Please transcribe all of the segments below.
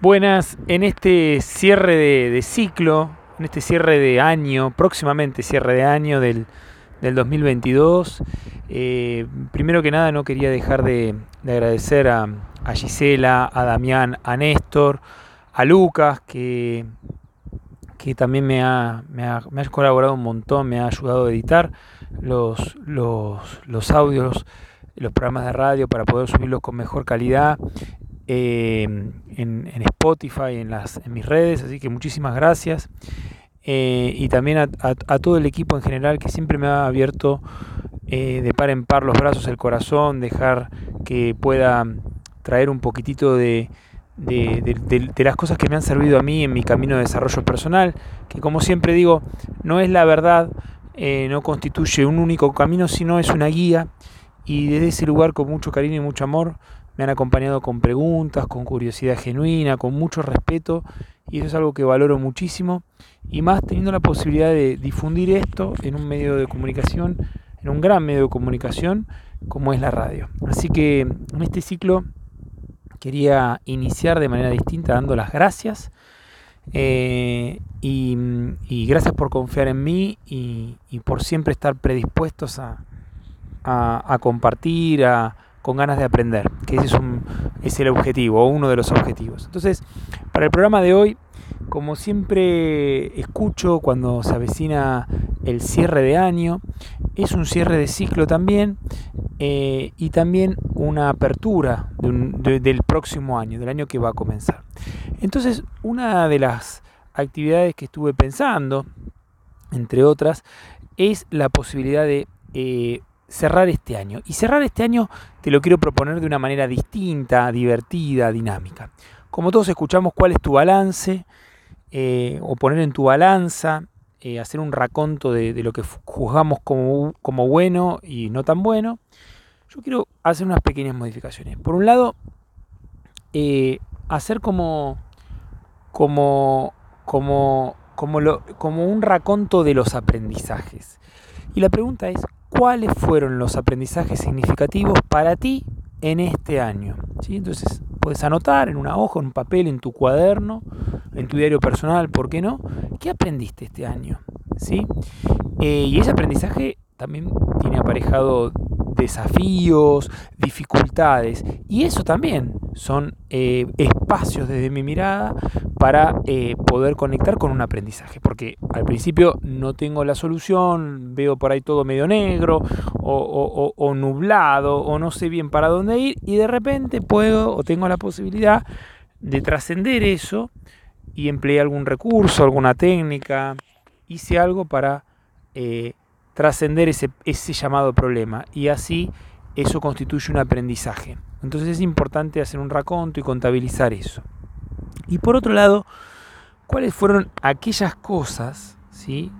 Buenas, en este cierre de, ciclo, en este cierre de año, próximamente cierre de año del, 2022, eh, primero que nada no quería dejar de, agradecer a, Gisela, a Damián, a Néstor, a Lucas, que, que también me ha, me, ha, colaborado un montón, me ha ayudado a editar los, los, los audios, los programas de radio para poder subirlos con mejor calidad Em, en, Spotify, en, las, en mis redes, así que muchísimas gracias. Eh, y también a, todo el equipo en general que siempre me ha abierto eh, de par en par los brazos, el corazón, dejar que pueda traer un poquitito de, de, las cosas que me han servido a mí en mi camino de desarrollo personal, que como siempre digo, no es la verdad, eh, no constituye un único camino, sino es una guía. Y desde ese lugar, con mucho cariño y mucho amor, me han acompañado con preguntas, con curiosidad genuina, con mucho respeto y eso es algo que valoro muchísimo y más teniendo la posibilidad de difundir esto en un medio de comunicación, en un gran medio de comunicación como es la radio. Así que en este ciclo quería iniciar de manera distinta dando las gracias eh, y, gracias por confiar en mí y, por siempre estar predispuestos a, a compartir, a, con ganas de aprender, que ese es, un, es el objetivo, o uno de los objetivos. Entonces, para el programa de hoy, como siempre escucho cuando se avecina el cierre de año, es un cierre de ciclo también eh, y también una apertura del próximo año, del año que va a comenzar. Entonces, una de las actividades que estuve pensando, entre otras, es la posibilidad de eh, cerrar este año. Y cerrar este año te lo quiero proponer de una manera distinta, divertida, dinámica. Como todos escuchamos, cuál es tu balance, eh, o poner en tu balanza, eh, hacer un raconto de, lo que juzgamos como, bueno y no tan bueno. Yo quiero hacer unas pequeñas modificaciones. Por un lado, eh, hacer como, como, como, como, lo, como un raconto de los aprendizajes. Y la pregunta es, cuáles fueron los aprendizajes significativos para ti en este año. ¿Sí? Entonces puedes anotar en una hoja, en un papel, en tu cuaderno, en tu diario personal, ¿por qué no? ¿Qué aprendiste este año? ¿Sí? Eh, y ese aprendizaje también tiene aparejado desafíos, dificultades, y eso también son eh, espacios desde mi mirada para eh, poder conectar con un aprendizaje, porque al principio no tengo la solución, veo por ahí todo medio negro o, nublado o no sé bien para dónde ir y de repente puedo o tengo la posibilidad de trascender eso y empleé algún recurso, alguna técnica, hice algo para eh, trascender ese, ese llamado problema y así eso constituye un aprendizaje. Entonces es importante hacer un raconto y contabilizar eso. Y por otro lado, ¿cuáles fueron aquellas cosas ¿sí?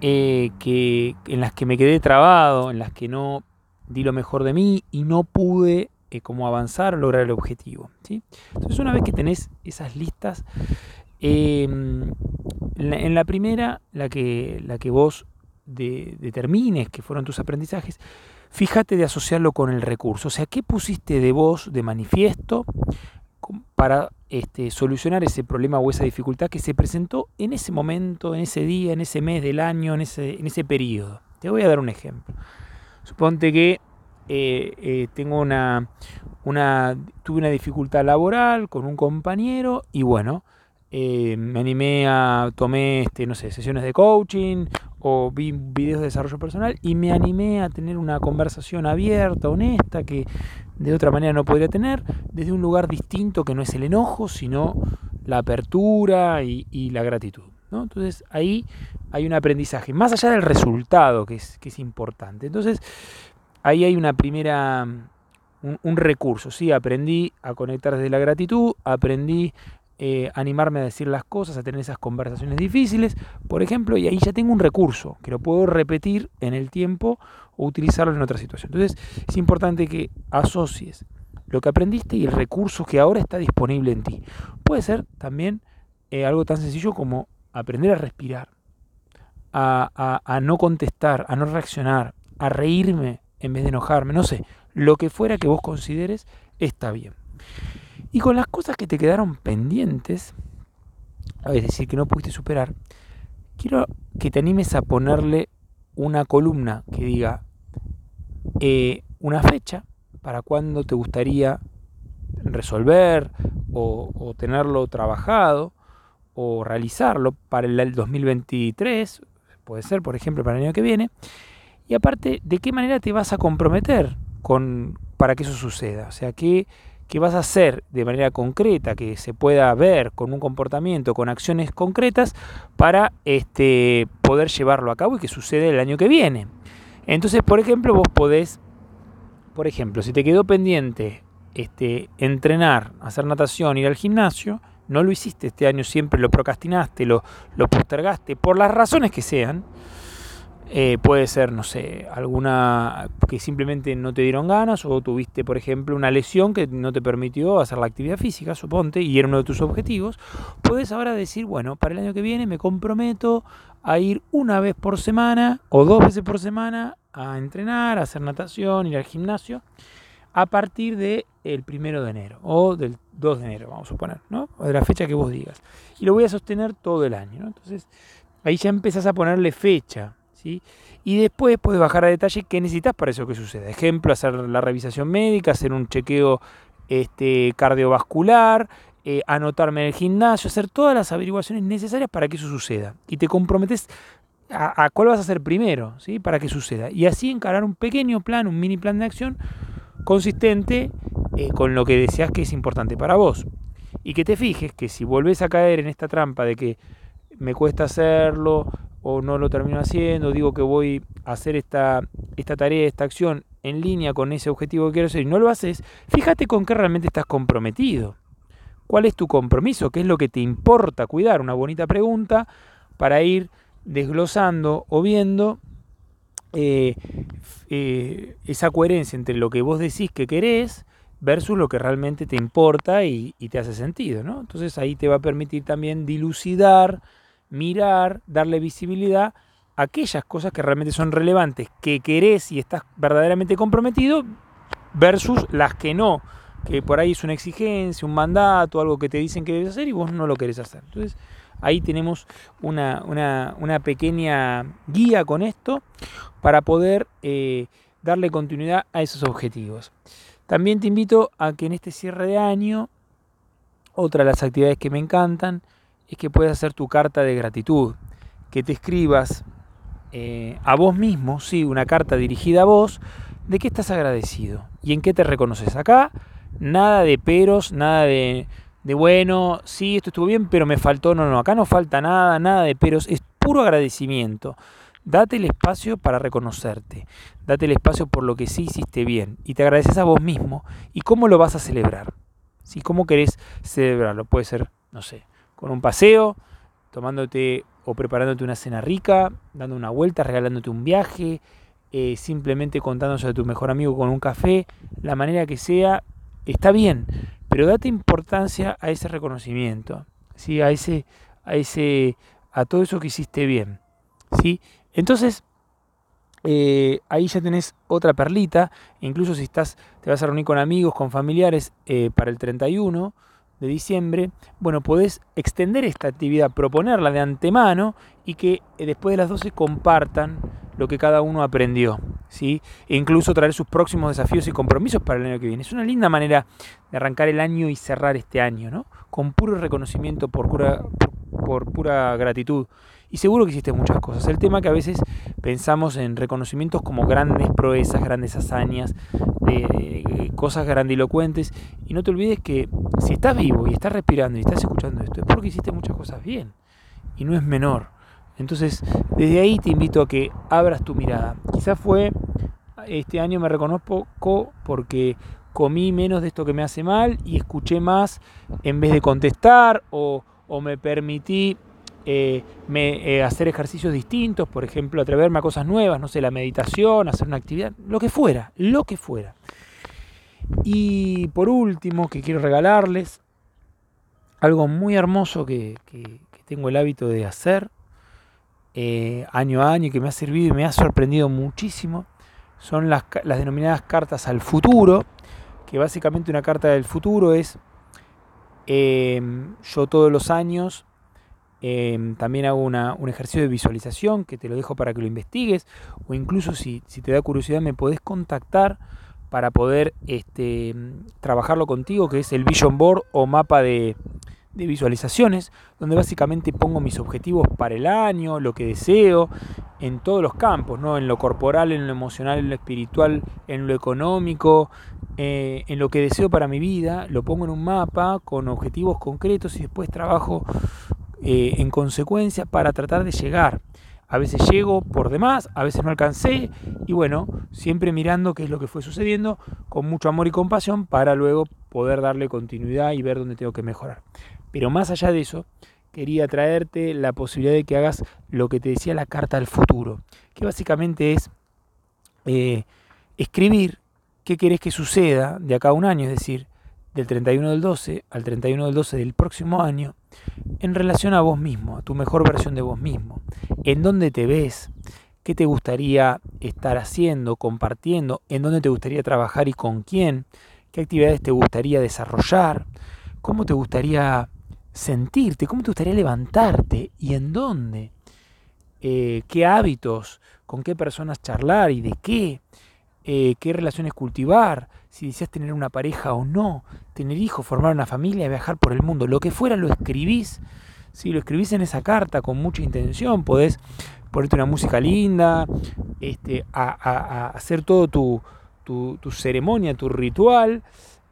Eh, que, en las que me quedé trabado, en las que no di lo mejor de mí y no pude eh, como avanzar o lograr el objetivo? ¿sí? Entonces una vez que tenés esas listas, em, en la primera, la que, la que vos determines que fueron tus aprendizajes, fíjate de asociarlo con el recurso. O sea, ¿qué pusiste de vos de manifiesto para este, solucionar ese problema o esa dificultad que se presentó en ese momento, en ese día, en ese mes del año, en ese, en ese periodo? Te voy a dar un ejemplo. Suponte que eh, eh, tengo una, una, tuve una dificultad laboral con un compañero y bueno, eh, me animé a, tomé, este, no sé, sesiones de coaching o vi videos de desarrollo personal y me animé a tener una conversación abierta, honesta, que de otra manera no podría tener, desde un lugar distinto que no es el enojo, sino la apertura y, la gratitud. Entonces ahí hay un aprendizaje, más allá del resultado que es, importante. Entonces ahí hay una primera, un, un recurso, ¿sí? aprendí a conectar desde la gratitud, aprendí eh, animarme a decir las cosas, a tener esas conversaciones difíciles, por ejemplo, y ahí ya tengo un recurso que lo puedo repetir en el tiempo o utilizarlo en otra situación. Entonces es importante que asocies lo que aprendiste y el recurso que ahora está disponible en ti. Puede ser también eh, algo tan sencillo como aprender a respirar, a, a no contestar, a no reaccionar, a reírme en vez de enojarme, no sé, lo que fuera que vos consideres está bien. Y con las cosas que te quedaron pendientes, es decir, que no pudiste superar, quiero que te animes a ponerle una columna que diga eh, una fecha para cuando te gustaría resolver o, tenerlo trabajado o realizarlo para el 2023, puede ser por ejemplo para el año que viene, y aparte de qué manera te vas a comprometer con, para que eso suceda, o sea, qué, qué vas a hacer de manera concreta, que se pueda ver con un comportamiento, con acciones concretas, para este, poder llevarlo a cabo y que suceda el año que viene. Entonces, por ejemplo, vos podés, por ejemplo, si te quedó pendiente este, entrenar, hacer natación, ir al gimnasio, no lo hiciste este año, siempre lo procrastinaste, lo postergaste, por las razones que sean, eh, puede ser, no sé, alguna que simplemente no te dieron ganas o tuviste, por ejemplo, una lesión que no te permitió hacer la actividad física, suponte, y era uno de tus objetivos. Puedes ahora decir, bueno, para el año que viene me comprometo a ir una vez por semana o dos veces por semana a entrenar, a hacer natación, ir al gimnasio, a partir del el primero de enero o del 2 de enero, vamos a suponer, ¿no? O de la fecha que vos digas. Y lo voy a sostener todo el año. Entonces, ahí ya empezás a ponerle fecha y después puedes bajar a detalle qué necesitas para eso que suceda. Ejemplo, hacer la revisación médica, hacer un chequeo este, cardiovascular, eh, anotarme en el gimnasio, hacer todas las averiguaciones necesarias para que eso suceda. Y te comprometes a, cuál vas a hacer primero, ¿sí? Para que suceda. Y así encarar un pequeño plan, un mini plan de acción consistente eh, con lo que deseas que es importante para vos. Y que te fijes que si volvés a caer en esta trampa de que me cuesta hacerlo, o no lo termino haciendo, digo que voy a hacer esta, esta tarea, esta acción en línea con ese objetivo que quiero hacer y no lo haces, fíjate con qué realmente estás comprometido. ¿Cuál es tu compromiso? ¿Qué es lo que te importa cuidar? Una bonita pregunta para ir desglosando o viendo eh, eh, esa coherencia entre lo que vos decís que querés versus lo que realmente te importa y, y te hace sentido. ¿no? Entonces ahí te va a permitir también dilucidar mirar, darle visibilidad a aquellas cosas que realmente son relevantes, que querés y estás verdaderamente comprometido, versus las que no, que por ahí es una exigencia, un mandato, algo que te dicen que debes hacer y vos no lo querés hacer. Entonces ahí tenemos una, pequeña guía con esto para poder eh, darle continuidad a esos objetivos. También te invito a que en este cierre de año, otra de las actividades que me encantan, es que puedes hacer tu carta de gratitud, que te escribas eh, a vos mismo, sí, una carta dirigida a vos, de qué estás agradecido y en qué te reconoces. Acá nada de peros, nada de, de bueno, sí, esto estuvo bien, pero me faltó, no, no, acá no falta nada, nada de peros, es puro agradecimiento. Date el espacio para reconocerte, date el espacio por lo que sí hiciste bien y te agradeces a vos mismo y cómo lo vas a celebrar. ¿Sí? ¿Cómo querés celebrarlo? Puede ser, no sé, con un paseo, tomándote o preparándote una cena rica, dando una vuelta, regalándote un viaje, eh, simplemente contándose a tu mejor amigo con un café, la manera que sea, está bien, pero date importancia a ese reconocimiento, ¿sí? a, ese, a, ese, a todo eso que hiciste bien. ¿sí? Entonces, eh, ahí ya tenés otra perlita, incluso si estás, te vas a reunir con amigos, con familiares eh, para el 31, de diciembre, bueno, podés extender esta actividad, proponerla de antemano y que eh, después de las 12 compartan lo que cada uno aprendió, ¿sí? E incluso traer sus próximos desafíos y compromisos para el año que viene. Es una linda manera de arrancar el año y cerrar este año, ¿no? Con puro reconocimiento, por pura, por pura gratitud y seguro que hiciste muchas cosas. El tema que a veces pensamos en reconocimientos como grandes proezas, grandes hazañas, de, cosas grandilocuentes. Y no te olvides que si estás vivo y estás respirando y estás escuchando esto, es porque hiciste muchas cosas bien. Y no es menor. Entonces, desde ahí te invito a que abras tu mirada. Quizás fue, este año me reconozco porque comí menos de esto que me hace mal y escuché más en vez de contestar o me permití eh, me, eh, hacer ejercicios distintos, por ejemplo, atreverme a cosas nuevas, no sé, la meditación, hacer una actividad, lo que fuera, lo que fuera. Y por último, que quiero regalarles, algo muy hermoso que, tengo el hábito de hacer eh, año a año y que me ha servido y me ha sorprendido muchísimo, son las, denominadas cartas al futuro, que básicamente una carta del futuro es yo todos los años em, también hago un ejercicio de visualización que te lo dejo para que lo investigues o incluso si, si te da curiosidad me podés contactar para poder este, trabajarlo contigo, que es el Vision Board o mapa de, de visualizaciones, donde básicamente pongo mis objetivos para el año, lo que deseo, en todos los campos, ¿no? en lo corporal, en lo emocional, en lo espiritual, en lo económico, eh, en lo que deseo para mi vida, lo pongo en un mapa con objetivos concretos y después trabajo eh, en consecuencia para tratar de llegar. A veces llego por demás, a veces no alcancé y bueno, siempre mirando qué es lo que fue sucediendo con mucho amor y compasión para luego poder darle continuidad y ver dónde tengo que mejorar. Pero más allá de eso, quería traerte la posibilidad de que hagas lo que te decía la carta al futuro, que básicamente es eh, escribir qué querés que suceda de acá a un año, es decir, del 31 del 12 al 31 del 12 del próximo año, en relación a vos mismo, a tu mejor versión de vos mismo, en dónde te ves, qué te gustaría estar haciendo, compartiendo, en dónde te gustaría trabajar y con quién, qué actividades te gustaría desarrollar, cómo te gustaría sentirte, cómo te gustaría levantarte y en dónde, eh, qué hábitos, con qué personas charlar y de qué, eh, qué relaciones cultivar, si deseas tener una pareja o no, tener hijos, formar una familia, viajar por el mundo, lo que fuera lo escribís, si lo escribís en esa carta con mucha intención, podés ponerte una música linda, este, a, hacer todo tu, tu, ceremonia, tu ritual,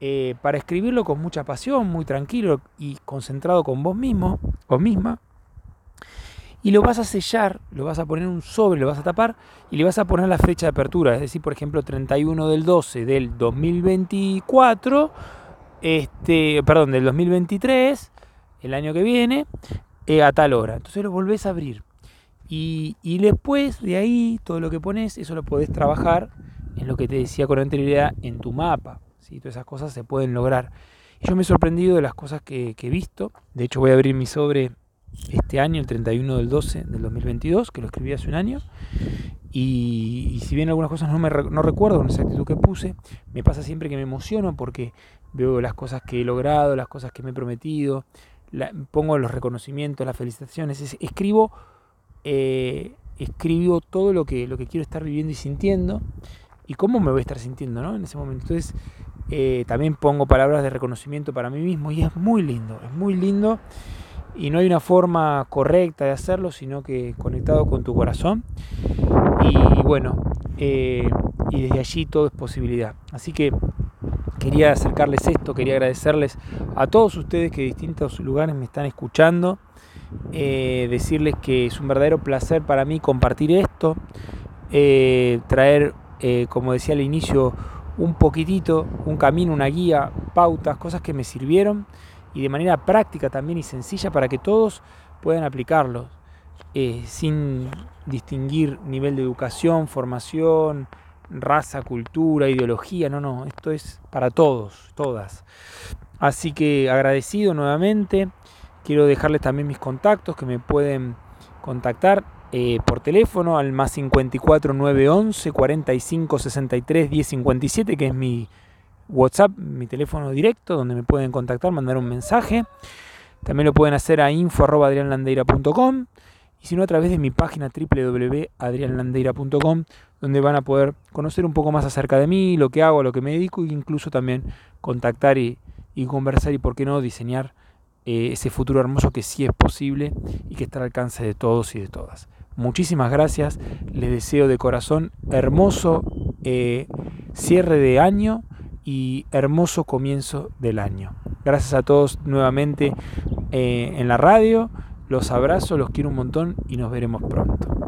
eh, para escribirlo con mucha pasión, muy tranquilo y concentrado con vos mismo o misma. Y lo vas a sellar, lo vas a poner en un sobre, lo vas a tapar y le vas a poner la fecha de apertura. Es decir, por ejemplo, 31 del 12 del 2024, este, perdón, del 2023, el año que viene, eh, a tal hora. Entonces lo volvés a abrir. Y, y después de ahí, todo lo que pones, eso lo podés trabajar en lo que te decía con anterioridad en tu mapa. Todas esas cosas se pueden lograr. yo me he sorprendido de las cosas que, he visto. De hecho, voy a abrir mi sobre este año, el 31 del 12 del 2022, que lo escribí hace un año. Y, si bien algunas cosas no, me, no recuerdo con exactitud que puse, me pasa siempre que me emociono porque veo las cosas que he logrado, las cosas que me he prometido, pongo los reconocimientos, las felicitaciones, escribo, eh, escribo todo lo que, lo que quiero estar viviendo y sintiendo y cómo me voy a estar sintiendo ¿no? en ese momento. Entonces, eh, también pongo palabras de reconocimiento para mí mismo y es muy lindo, es muy lindo y no hay una forma correcta de hacerlo, sino que conectado con tu corazón. Y bueno, eh, y desde allí todo es posibilidad. Así que quería acercarles esto, quería agradecerles a todos ustedes que de distintos lugares me están escuchando, eh, decirles que es un verdadero placer para mí compartir esto, traer, como decía al inicio, un poquitito, un camino, una guía, pautas, cosas que me sirvieron y de manera práctica también y sencilla para que todos puedan aplicarlos eh, sin distinguir nivel de educación, formación, raza, cultura, ideología, no, no, esto es para todos, todas. Así que agradecido nuevamente, quiero dejarles también mis contactos que me pueden contactar eh, por teléfono al más 54 911 45 63 10 57, que es mi WhatsApp, mi teléfono directo, donde me pueden contactar, mandar un mensaje. También lo pueden hacer a info.adrianlandeira.com y si no a través de mi página www.adrianlandeira.com, donde van a poder conocer un poco más acerca de mí, lo que hago, lo que me dedico e incluso también contactar y, conversar y, por qué no, diseñar eh, ese futuro hermoso que sí es posible y que está al alcance de todos y de todas. Muchísimas gracias, les deseo de corazón hermoso eh, cierre de año y hermoso comienzo del año. Gracias a todos nuevamente eh, en la radio, los abrazo, los quiero un montón y nos veremos pronto.